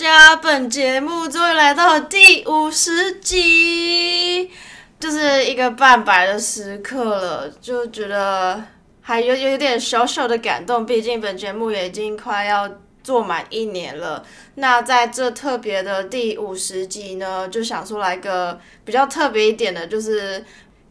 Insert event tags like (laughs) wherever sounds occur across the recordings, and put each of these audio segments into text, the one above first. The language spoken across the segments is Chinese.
家，本节目终于来到第五十集，就是一个半百的时刻了，就觉得还有有点小小的感动，毕竟本节目也已经快要做满一年了。那在这特别的第五十集呢，就想说来个比较特别一点的，就是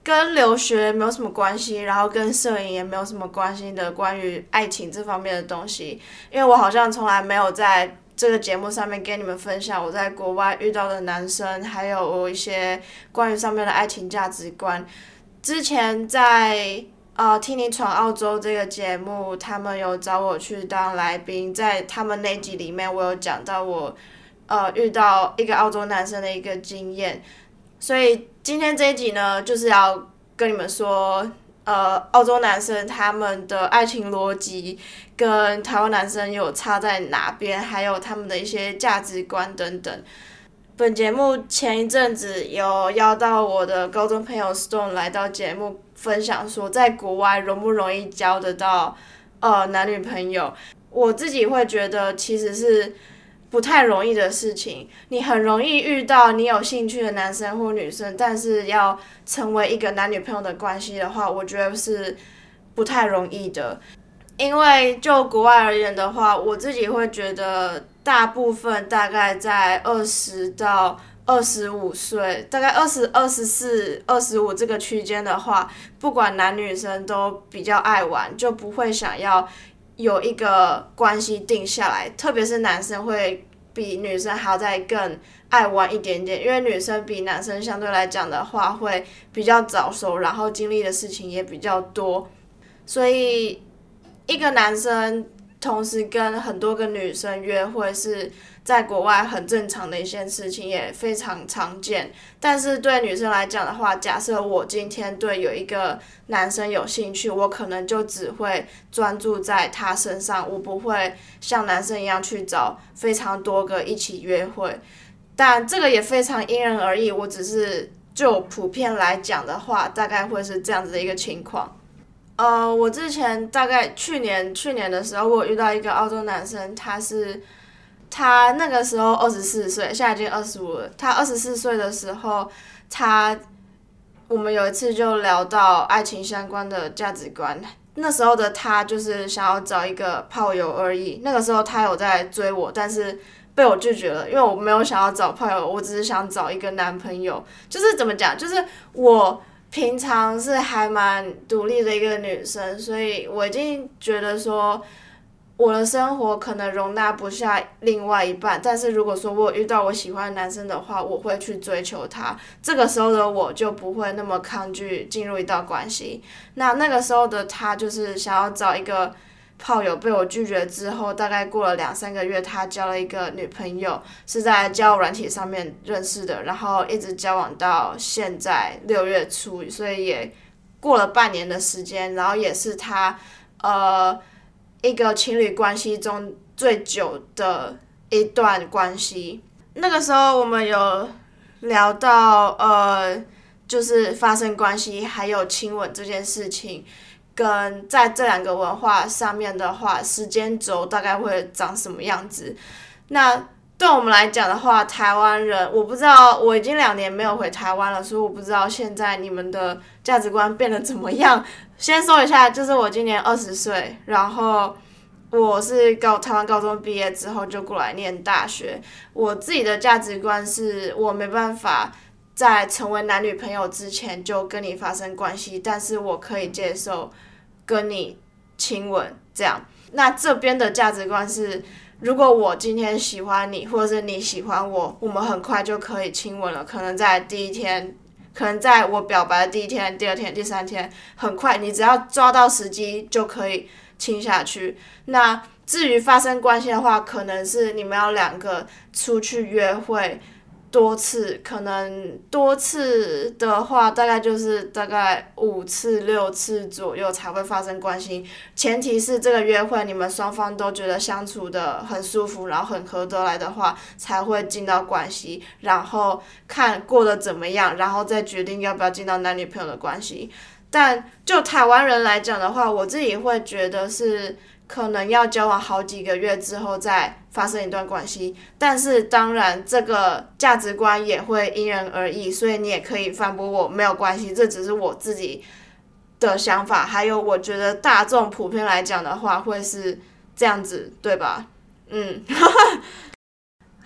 跟留学没有什么关系，然后跟摄影也没有什么关系的关于爱情这方面的东西，因为我好像从来没有在。这个节目上面跟你们分享我在国外遇到的男生，还有我一些关于上面的爱情价值观。之前在呃《听你闯澳洲》这个节目，他们有找我去当来宾，在他们那集里面，我有讲到我呃遇到一个澳洲男生的一个经验。所以今天这一集呢，就是要跟你们说。呃，澳洲男生他们的爱情逻辑跟台湾男生有差在哪边？还有他们的一些价值观等等。本节目前一阵子有邀到我的高中朋友 Stone 来到节目分享，说在国外容不容易交得到呃男女朋友？我自己会觉得其实是。不太容易的事情，你很容易遇到你有兴趣的男生或女生，但是要成为一个男女朋友的关系的话，我觉得是不太容易的。因为就国外而言的话，我自己会觉得大部分大概在二十到二十五岁，大概二十二十四、二十五这个区间的话，不管男女生都比较爱玩，就不会想要。有一个关系定下来，特别是男生会比女生还要再更爱玩一点点，因为女生比男生相对来讲的话会比较早熟，然后经历的事情也比较多，所以一个男生同时跟很多个女生约会是。在国外很正常的一件事情，也非常常见。但是对女生来讲的话，假设我今天对有一个男生有兴趣，我可能就只会专注在他身上，我不会像男生一样去找非常多个一起约会。但这个也非常因人而异。我只是就普遍来讲的话，大概会是这样子的一个情况。呃，我之前大概去年去年的时候，我遇到一个澳洲男生，他是。他那个时候二十四岁，现在已经二十五了。他二十四岁的时候，他我们有一次就聊到爱情相关的价值观。那时候的他就是想要找一个炮友而已。那个时候他有在追我，但是被我拒绝了，因为我没有想要找炮友，我只是想找一个男朋友。就是怎么讲，就是我平常是还蛮独立的一个女生，所以我已经觉得说。我的生活可能容纳不下另外一半，但是如果说我遇到我喜欢的男生的话，我会去追求他。这个时候的我就不会那么抗拒进入一段关系。那那个时候的他就是想要找一个炮友，被我拒绝之后，大概过了两三个月，他交了一个女朋友，是在交友软体上面认识的，然后一直交往到现在六月初，所以也过了半年的时间，然后也是他呃。一个情侣关系中最久的一段关系，那个时候我们有聊到呃，就是发生关系还有亲吻这件事情，跟在这两个文化上面的话，时间轴大概会长什么样子？那对我们来讲的话，台湾人我不知道，我已经两年没有回台湾了，所以我不知道现在你们的价值观变得怎么样。先说一下，就是我今年二十岁，然后我是高台湾高中毕业之后就过来念大学。我自己的价值观是我没办法在成为男女朋友之前就跟你发生关系，但是我可以接受跟你亲吻这样。那这边的价值观是，如果我今天喜欢你，或者是你喜欢我，我们很快就可以亲吻了，可能在第一天。可能在我表白的第一天、第二天、第三天，很快，你只要抓到时机就可以亲下去。那至于发生关系的话，可能是你们要两个出去约会。多次可能多次的话，大概就是大概五次六次左右才会发生关系。前提是这个约会你们双方都觉得相处的很舒服，然后很合得来的话，才会进到关系。然后看过得怎么样，然后再决定要不要进到男女朋友的关系。但就台湾人来讲的话，我自己会觉得是可能要交往好几个月之后再发生一段关系，但是当然这个价值观也会因人而异，所以你也可以反驳我没有关系，这只是我自己的想法。还有，我觉得大众普遍来讲的话会是这样子，对吧？嗯，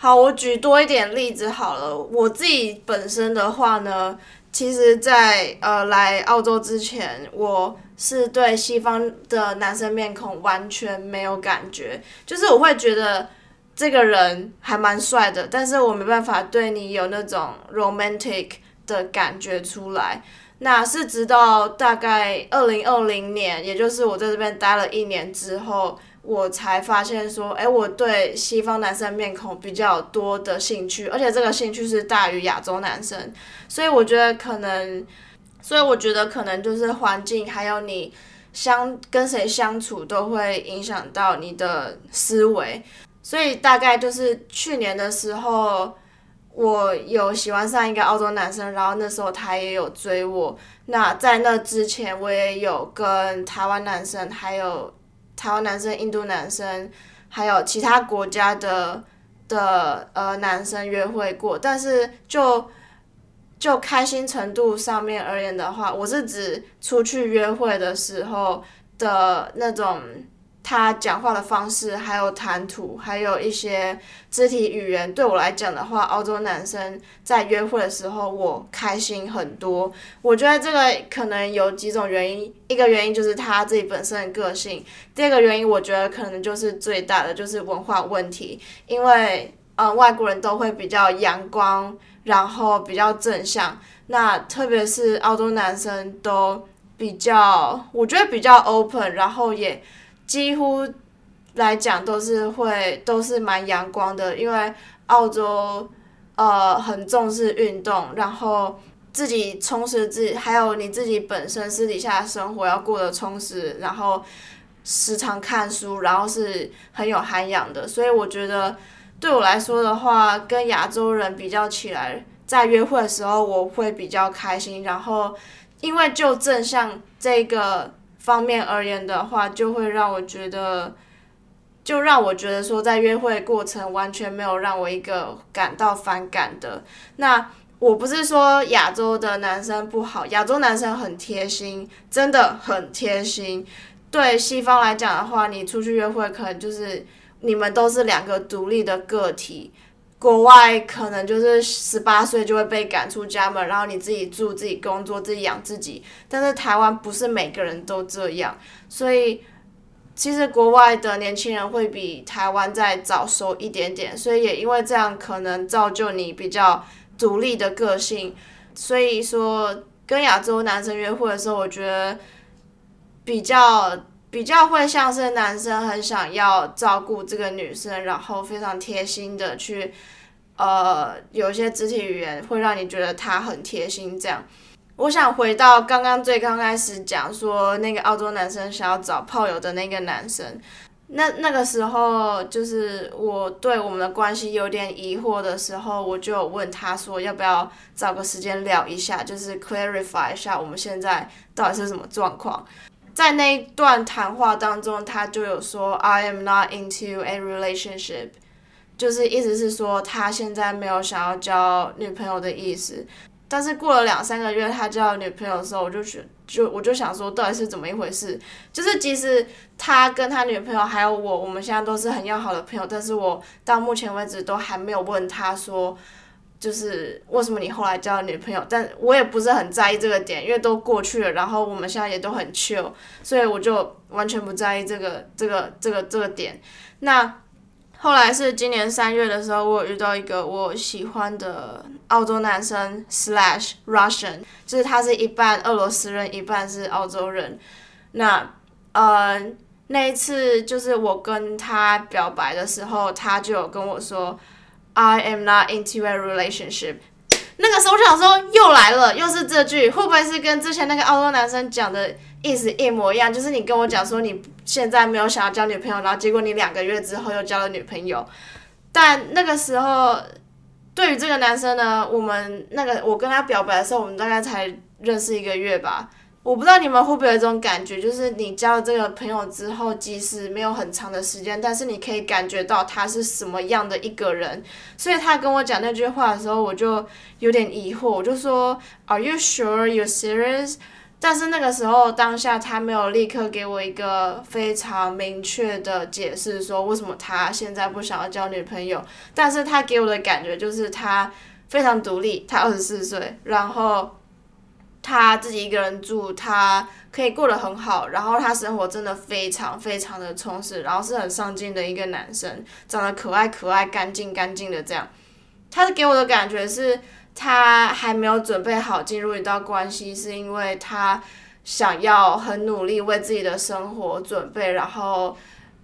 好，我举多一点例子好了。我自己本身的话呢，其实，在呃来澳洲之前，我是对西方的男生面孔完全没有感觉，就是我会觉得这个人还蛮帅的，但是我没办法对你有那种 romantic 的感觉出来。那是直到大概二零二零年，也就是我在这边待了一年之后。我才发现说，哎，我对西方男生面孔比较多的兴趣，而且这个兴趣是大于亚洲男生，所以我觉得可能，所以我觉得可能就是环境还有你相跟谁相处都会影响到你的思维，所以大概就是去年的时候，我有喜欢上一个澳洲男生，然后那时候他也有追我，那在那之前我也有跟台湾男生还有。台湾男生、印度男生，还有其他国家的的呃男生约会过，但是就就开心程度上面而言的话，我是指出去约会的时候的那种。他讲话的方式，还有谈吐，还有一些肢体语言，对我来讲的话，澳洲男生在约会的时候，我开心很多。我觉得这个可能有几种原因，一个原因就是他自己本身的个性，第二个原因我觉得可能就是最大的就是文化问题，因为呃外国人都会比较阳光，然后比较正向，那特别是澳洲男生都比较，我觉得比较 open，然后也。几乎来讲都是会都是蛮阳光的，因为澳洲呃很重视运动，然后自己充实自己，还有你自己本身私底下的生活要过得充实，然后时常看书，然后是很有涵养的。所以我觉得对我来说的话，跟亚洲人比较起来，在约会的时候我会比较开心，然后因为就正像这个。方面而言的话，就会让我觉得，就让我觉得说，在约会过程完全没有让我一个感到反感的。那我不是说亚洲的男生不好，亚洲男生很贴心，真的很贴心。对西方来讲的话，你出去约会，可能就是你们都是两个独立的个体。国外可能就是十八岁就会被赶出家门，然后你自己住、自己工作、自己养自己。但是台湾不是每个人都这样，所以其实国外的年轻人会比台湾再早熟一点点。所以也因为这样，可能造就你比较独立的个性。所以说，跟亚洲男生约会的时候，我觉得比较。比较会像是男生很想要照顾这个女生，然后非常贴心的去，呃，有一些肢体语言会让你觉得他很贴心。这样，我想回到刚刚最刚开始讲说那个澳洲男生想要找炮友的那个男生，那那个时候就是我对我们的关系有点疑惑的时候，我就问他说要不要找个时间聊一下，就是 clarify 一下我们现在到底是什么状况。在那一段谈话当中，他就有说 "I am not into a relationship"，就是意思是说他现在没有想要交女朋友的意思。但是过了两三个月，他交女朋友的时候，我就觉就我就想说，到底是怎么一回事？就是即使他跟他女朋友还有我，我们现在都是很要好的朋友，但是我到目前为止都还没有问他说。就是为什么你后来交了女朋友？但我也不是很在意这个点，因为都过去了。然后我们现在也都很 chill，所以我就完全不在意这个这个这个这个点。那后来是今年三月的时候，我遇到一个我喜欢的澳洲男生 slash Russian，就是他是一半俄罗斯人，一半是澳洲人。那呃那一次就是我跟他表白的时候，他就有跟我说。I am not into a relationship。那个时候我想说，又来了，又是这句，会不会是跟之前那个澳洲男生讲的意思一模一样？就是你跟我讲说你现在没有想要交女朋友，然后结果你两个月之后又交了女朋友。但那个时候，对于这个男生呢，我们那个我跟他表白的时候，我们大概才认识一个月吧。我不知道你们会不会有一种感觉，就是你交了这个朋友之后，即使没有很长的时间，但是你可以感觉到他是什么样的一个人。所以他跟我讲那句话的时候，我就有点疑惑，我就说，Are you sure you're serious？但是那个时候当下他没有立刻给我一个非常明确的解释，说为什么他现在不想要交女朋友。但是他给我的感觉就是他非常独立，他二十四岁，然后。他自己一个人住，他可以过得很好，然后他生活真的非常非常的充实，然后是很上进的一个男生，长得可爱可爱、干净干净的这样。他给我的感觉是，他还没有准备好进入一段关系，是因为他想要很努力为自己的生活准备。然后，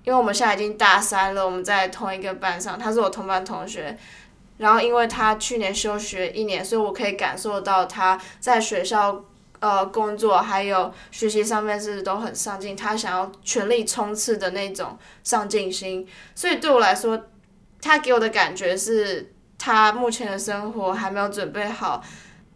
因为我们现在已经大三了，我们在同一个班上，他是我同班同学。然后，因为他去年休学一年，所以我可以感受到他在学校呃工作还有学习上面是都很上进，他想要全力冲刺的那种上进心。所以对我来说，他给我的感觉是他目前的生活还没有准备好，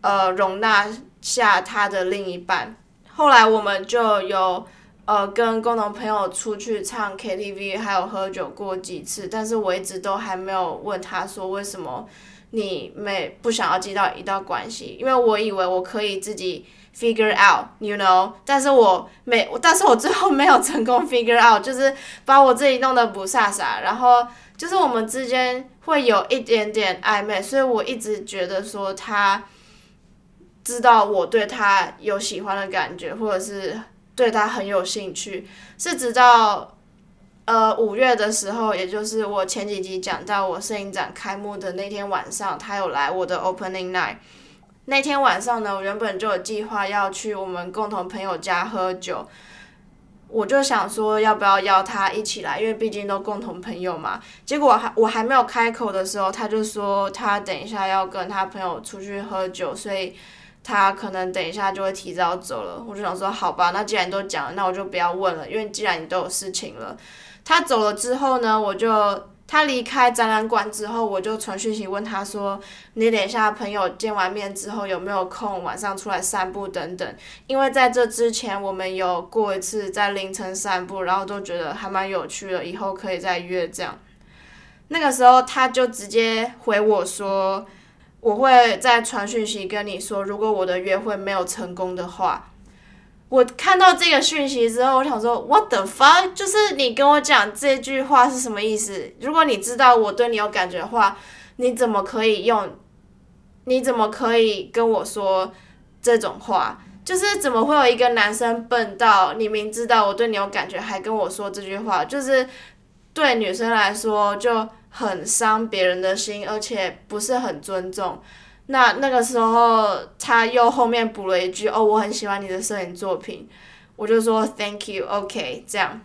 呃，容纳下他的另一半。后来我们就有。呃，跟共同朋友出去唱 KTV，还有喝酒过几次，但是我一直都还没有问他说为什么你没不想要接到一段关系，因为我以为我可以自己 figure out，you know，但是我没，但是我最后没有成功 figure out，就是把我自己弄得不飒飒，然后就是我们之间会有一点点暧昧，所以我一直觉得说他知道我对他有喜欢的感觉，或者是。对他很有兴趣，是直到呃五月的时候，也就是我前几集讲到我摄影展开幕的那天晚上，他有来我的 opening night。那天晚上呢，我原本就有计划要去我们共同朋友家喝酒，我就想说要不要邀他一起来，因为毕竟都共同朋友嘛。结果还我还没有开口的时候，他就说他等一下要跟他朋友出去喝酒，所以。他可能等一下就会提早走了，我就想说好吧，那既然都讲了，那我就不要问了，因为既然你都有事情了。他走了之后呢，我就他离开展览馆之后，我就传讯息问他说，你等一下朋友见完面之后有没有空晚上出来散步等等？因为在这之前我们有过一次在凌晨散步，然后都觉得还蛮有趣的，以后可以再约这样。那个时候他就直接回我说。我会再传讯息跟你说，如果我的约会没有成功的话，我看到这个讯息之后，我想说，What the fuck？就是你跟我讲这句话是什么意思？如果你知道我对你有感觉的话，你怎么可以用？你怎么可以跟我说这种话？就是怎么会有一个男生笨到你明知道我对你有感觉，还跟我说这句话？就是对女生来说就。很伤别人的心，而且不是很尊重。那那个时候他又后面补了一句：“哦，我很喜欢你的摄影作品。”我就说 “Thank you, OK。”这样，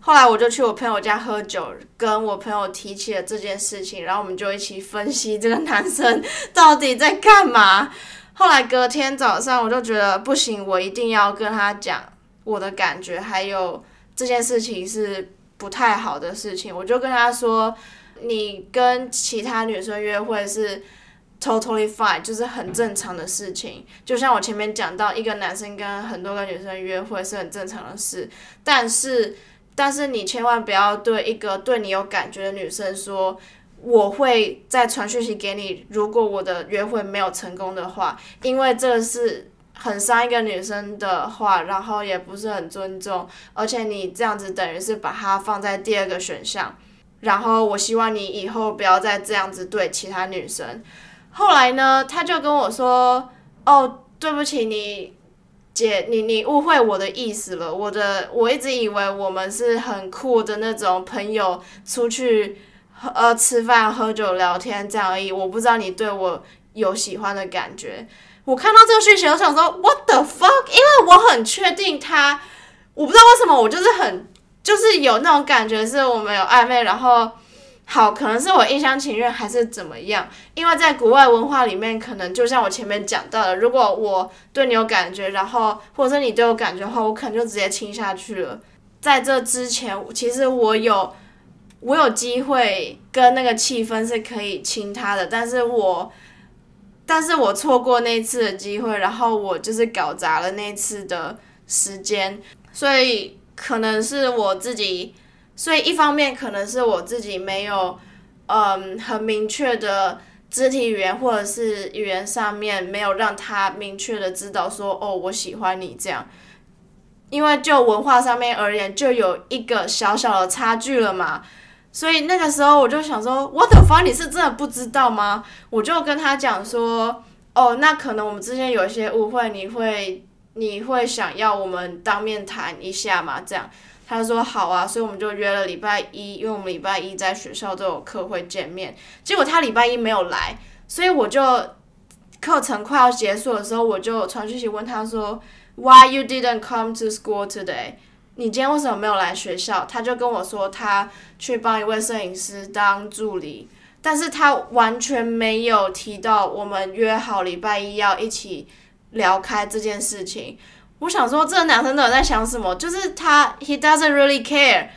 后来我就去我朋友家喝酒，跟我朋友提起了这件事情，然后我们就一起分析这个男生 (laughs) 到底在干嘛。后来隔天早上，我就觉得不行，我一定要跟他讲我的感觉，还有这件事情是不太好的事情。我就跟他说。你跟其他女生约会是 totally fine，就是很正常的事情。就像我前面讲到，一个男生跟很多个女生约会是很正常的事。但是，但是你千万不要对一个对你有感觉的女生说，我会再传讯息给你。如果我的约会没有成功的话，因为这是很伤一个女生的话，然后也不是很尊重，而且你这样子等于是把它放在第二个选项。然后我希望你以后不要再这样子对其他女生。后来呢，他就跟我说：“哦，对不起，你姐，你你误会我的意思了。我的我一直以为我们是很酷的那种朋友，出去呃吃饭、喝酒、聊天这样而已。我不知道你对我有喜欢的感觉。我看到这个讯息，我想说 What the fuck？因为我很确定他，我不知道为什么，我就是很。”就是有那种感觉，是我们有暧昧，然后好，可能是我一厢情愿，还是怎么样？因为在国外文化里面，可能就像我前面讲到的，如果我对你有感觉，然后或者是你对我感觉的话，我可能就直接亲下去了。在这之前，其实我有我有机会跟那个气氛是可以亲他的，但是我但是我错过那次的机会，然后我就是搞砸了那次的时间，所以可能是我自己，所以一方面可能是我自己没有，嗯，很明确的肢体语言或者是语言上面没有让他明确的知道说，哦，我喜欢你这样，因为就文化上面而言，就有一个小小的差距了嘛。所以那个时候我就想说，What the fuck？你是真的不知道吗？我就跟他讲说，哦，那可能我们之间有一些误会，你会你会想要我们当面谈一下嘛？这样，他说好啊，所以我们就约了礼拜一，因为我们礼拜一在学校都有课会见面。结果他礼拜一没有来，所以我就课程快要结束的时候，我就传讯息问他说，Why you didn't come to school today？你今天为什么没有来学校？他就跟我说他去帮一位摄影师当助理，但是他完全没有提到我们约好礼拜一要一起聊开这件事情。我想说，这个男生到底在想什么？就是他，he doesn't really care。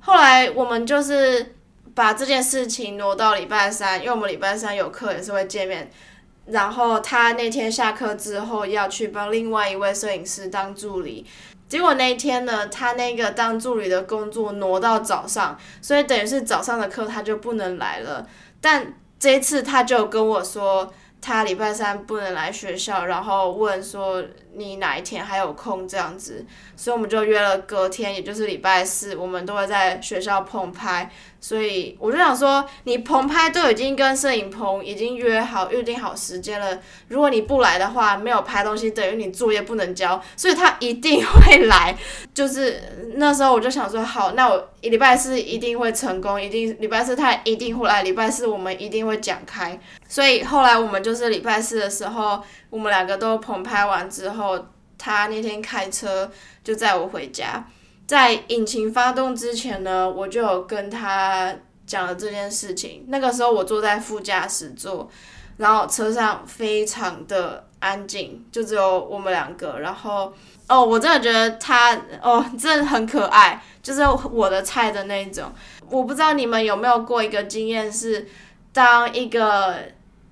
后来我们就是把这件事情挪到礼拜三，因为我们礼拜三有课也是会见面。然后他那天下课之后要去帮另外一位摄影师当助理。结果那一天呢，他那个当助理的工作挪到早上，所以等于是早上的课他就不能来了。但这一次他就跟我说。他礼拜三不能来学校，然后问说你哪一天还有空这样子，所以我们就约了隔天，也就是礼拜四，我们都会在学校棚拍。所以我就想说，你棚拍都已经跟摄影棚已经约好、预定好时间了，如果你不来的话，没有拍东西，等于你作业不能交，所以他一定会来。就是那时候我就想说，好，那我礼拜四一定会成功，一定礼拜四他一定会来，礼拜四我们一定会讲开。所以后来我们就是礼拜四的时候，我们两个都棚拍完之后，他那天开车就载我回家。在引擎发动之前呢，我就有跟他讲了这件事情。那个时候我坐在副驾驶座，然后车上非常的安静，就只有我们两个。然后哦，我真的觉得他哦，真的很可爱，就是我的菜的那种。我不知道你们有没有过一个经验，是当一个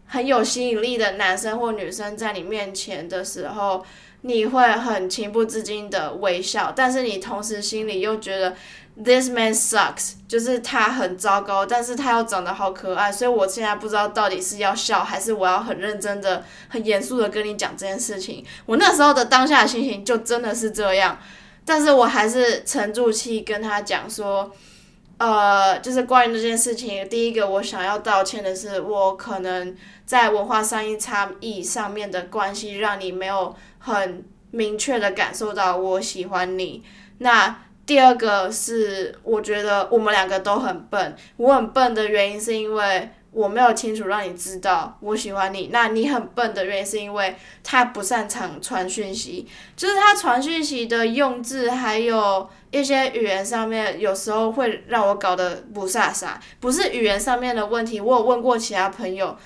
很有吸引力的男生或女生在你面前的时候。你会很情不自禁的微笑，但是你同时心里又觉得 this man sucks，就是他很糟糕，但是他又长得好可爱，所以我现在不知道到底是要笑还是我要很认真的、很严肃的跟你讲这件事情。我那时候的当下心情就真的是这样，但是我还是沉住气跟他讲说，呃，就是关于这件事情，第一个我想要道歉的是，我可能在文化上一差异上面的关系让你没有。很明确的感受到我喜欢你。那第二个是，我觉得我们两个都很笨。我很笨的原因是因为我没有清楚让你知道我喜欢你。那你很笨的原因是因为他不擅长传讯息，就是他传讯息的用字还有一些语言上面，有时候会让我搞得不飒飒。不是语言上面的问题，我有问过其他朋友。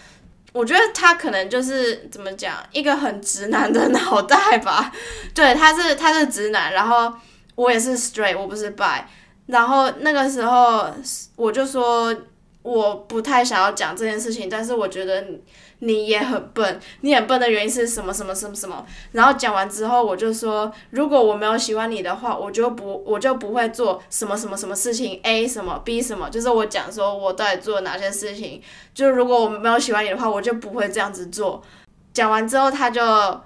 我觉得他可能就是怎么讲，一个很直男的脑袋吧。(laughs) 对，他是他是直男，然后我也是 straight，我不是 bi。然后那个时候我就说。我不太想要讲这件事情，但是我觉得你也很笨。你很笨的原因是什么？什么什么什么？然后讲完之后，我就说，如果我没有喜欢你的话，我就不我就不会做什么什么什么事情。A 什么 B 什么，就是我讲说我到底做了哪些事情。就如果我没有喜欢你的话，我就不会这样子做。讲完之后，他就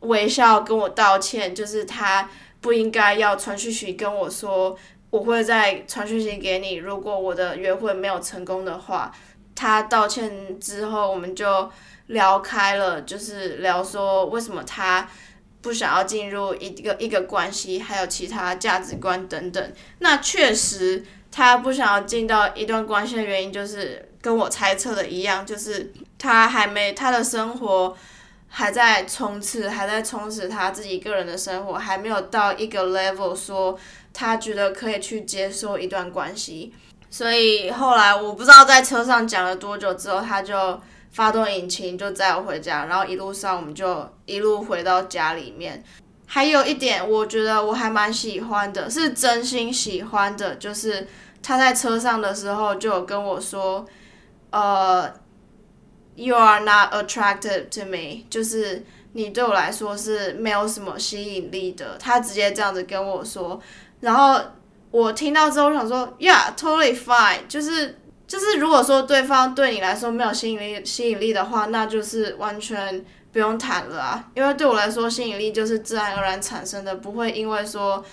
微笑跟我道歉，就是他不应该要传讯息跟我说。我会再传讯息给你。如果我的约会没有成功的话，他道歉之后，我们就聊开了，就是聊说为什么他不想要进入一个一个关系，还有其他价值观等等。那确实，他不想要进到一段关系的原因，就是跟我猜测的一样，就是他还没他的生活还在冲刺，还在充实他自己个人的生活，还没有到一个 level 说。他觉得可以去接受一段关系，所以后来我不知道在车上讲了多久之后，他就发动引擎就载我回家，然后一路上我们就一路回到家里面。还有一点，我觉得我还蛮喜欢的，是真心喜欢的，就是他在车上的时候就有跟我说，呃，you are not attractive to me，就是你对我来说是没有什么吸引力的。他直接这样子跟我说，然后我听到之后想说，Yeah，totally fine，就是就是如果说对方对你来说没有吸引力吸引力的话，那就是完全不用谈了啊。因为对我来说，吸引力就是自然而然产生的，不会因为说。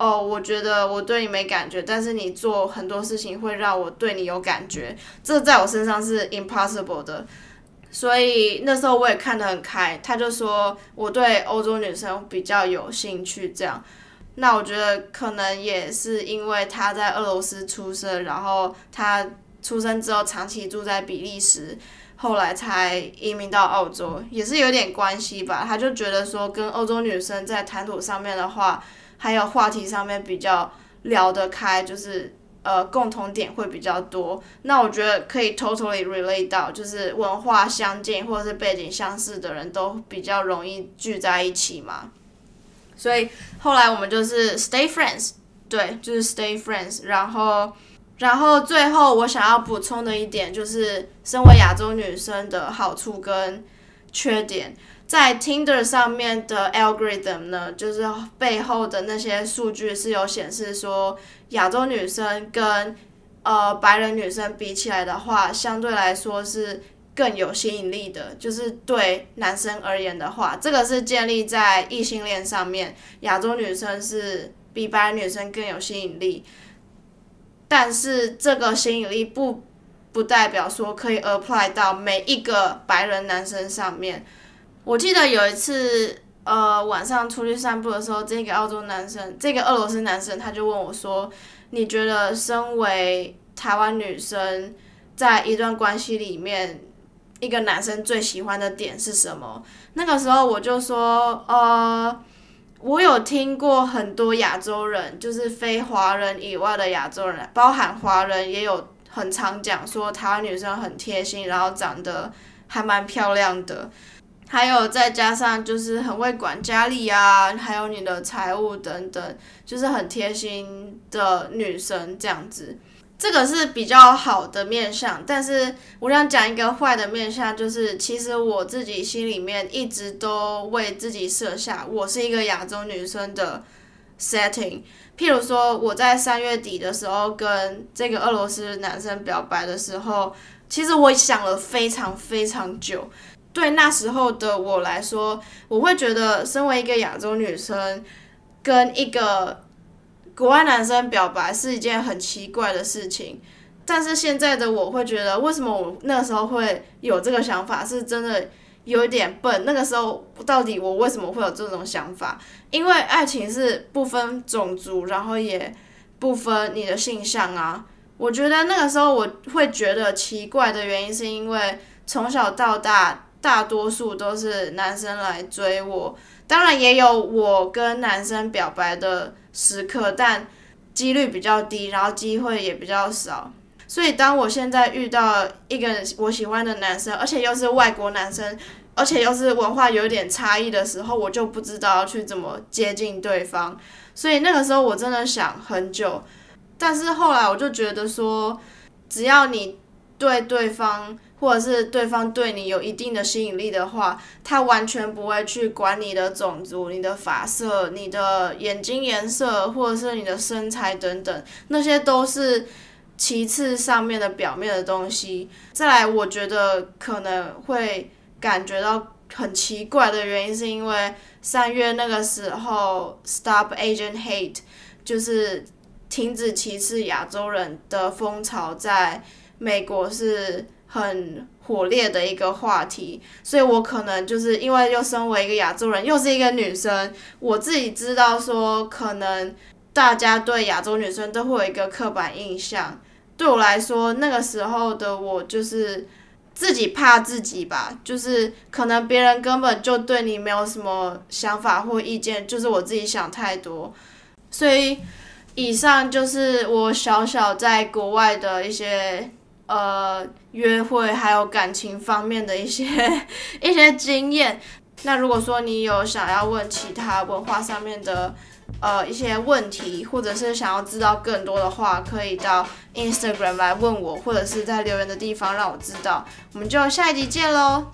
哦，我觉得我对你没感觉，但是你做很多事情会让我对你有感觉，这在我身上是 impossible 的。所以那时候我也看得很开，他就说我对欧洲女生比较有兴趣，这样。那我觉得可能也是因为他在俄罗斯出生，然后他出生之后长期住在比利时，后来才移民到澳洲，也是有点关系吧。他就觉得说跟欧洲女生在谈吐上面的话。还有话题上面比较聊得开，就是呃共同点会比较多。那我觉得可以 totally relate 到，就是文化相近或者是背景相似的人都比较容易聚在一起嘛。所以后来我们就是 stay friends，对，就是 stay friends。然后，然后最后我想要补充的一点就是，身为亚洲女生的好处跟缺点。在 Tinder 上面的 algorithm 呢，就是背后的那些数据是有显示说，亚洲女生跟呃白人女生比起来的话，相对来说是更有吸引力的。就是对男生而言的话，这个是建立在异性恋上面，亚洲女生是比白人女生更有吸引力。但是这个吸引力不不代表说可以 apply 到每一个白人男生上面。我记得有一次，呃，晚上出去散步的时候，这个澳洲男生，这个俄罗斯男生，他就问我说：“你觉得身为台湾女生，在一段关系里面，一个男生最喜欢的点是什么？”那个时候我就说：“呃，我有听过很多亚洲人，就是非华人以外的亚洲人，包含华人，也有很常讲说台湾女生很贴心，然后长得还蛮漂亮的。”还有再加上就是很会管家里啊，还有你的财务等等，就是很贴心的女生这样子，这个是比较好的面相。但是我想讲一个坏的面相，就是其实我自己心里面一直都为自己设下我是一个亚洲女生的 setting。譬如说我在三月底的时候跟这个俄罗斯男生表白的时候，其实我想了非常非常久。对那时候的我来说，我会觉得身为一个亚洲女生，跟一个国外男生表白是一件很奇怪的事情。但是现在的我会觉得，为什么我那个时候会有这个想法，是真的有一点笨。那个时候到底我为什么会有这种想法？因为爱情是不分种族，然后也不分你的性向啊。我觉得那个时候我会觉得奇怪的原因，是因为从小到大。大多数都是男生来追我，当然也有我跟男生表白的时刻，但几率比较低，然后机会也比较少。所以当我现在遇到一个我喜欢的男生，而且又是外国男生，而且又是文化有点差异的时候，我就不知道去怎么接近对方。所以那个时候我真的想很久，但是后来我就觉得说，只要你对对方。或者是对方对你有一定的吸引力的话，他完全不会去管你的种族、你的发色、你的眼睛颜色，或者是你的身材等等，那些都是其次上面的表面的东西。再来，我觉得可能会感觉到很奇怪的原因，是因为三月那个时候，Stop Asian Hate，就是停止歧视亚洲人的风潮，在美国是。很火烈的一个话题，所以我可能就是因为又身为一个亚洲人，又是一个女生，我自己知道说，可能大家对亚洲女生都会有一个刻板印象。对我来说，那个时候的我就是自己怕自己吧，就是可能别人根本就对你没有什么想法或意见，就是我自己想太多。所以，以上就是我小小在国外的一些。呃，约会还有感情方面的一些 (laughs) 一些经验，那如果说你有想要问其他文化上面的呃一些问题，或者是想要知道更多的话，可以到 Instagram 来问我，或者是在留言的地方让我知道。我们就下一集见喽。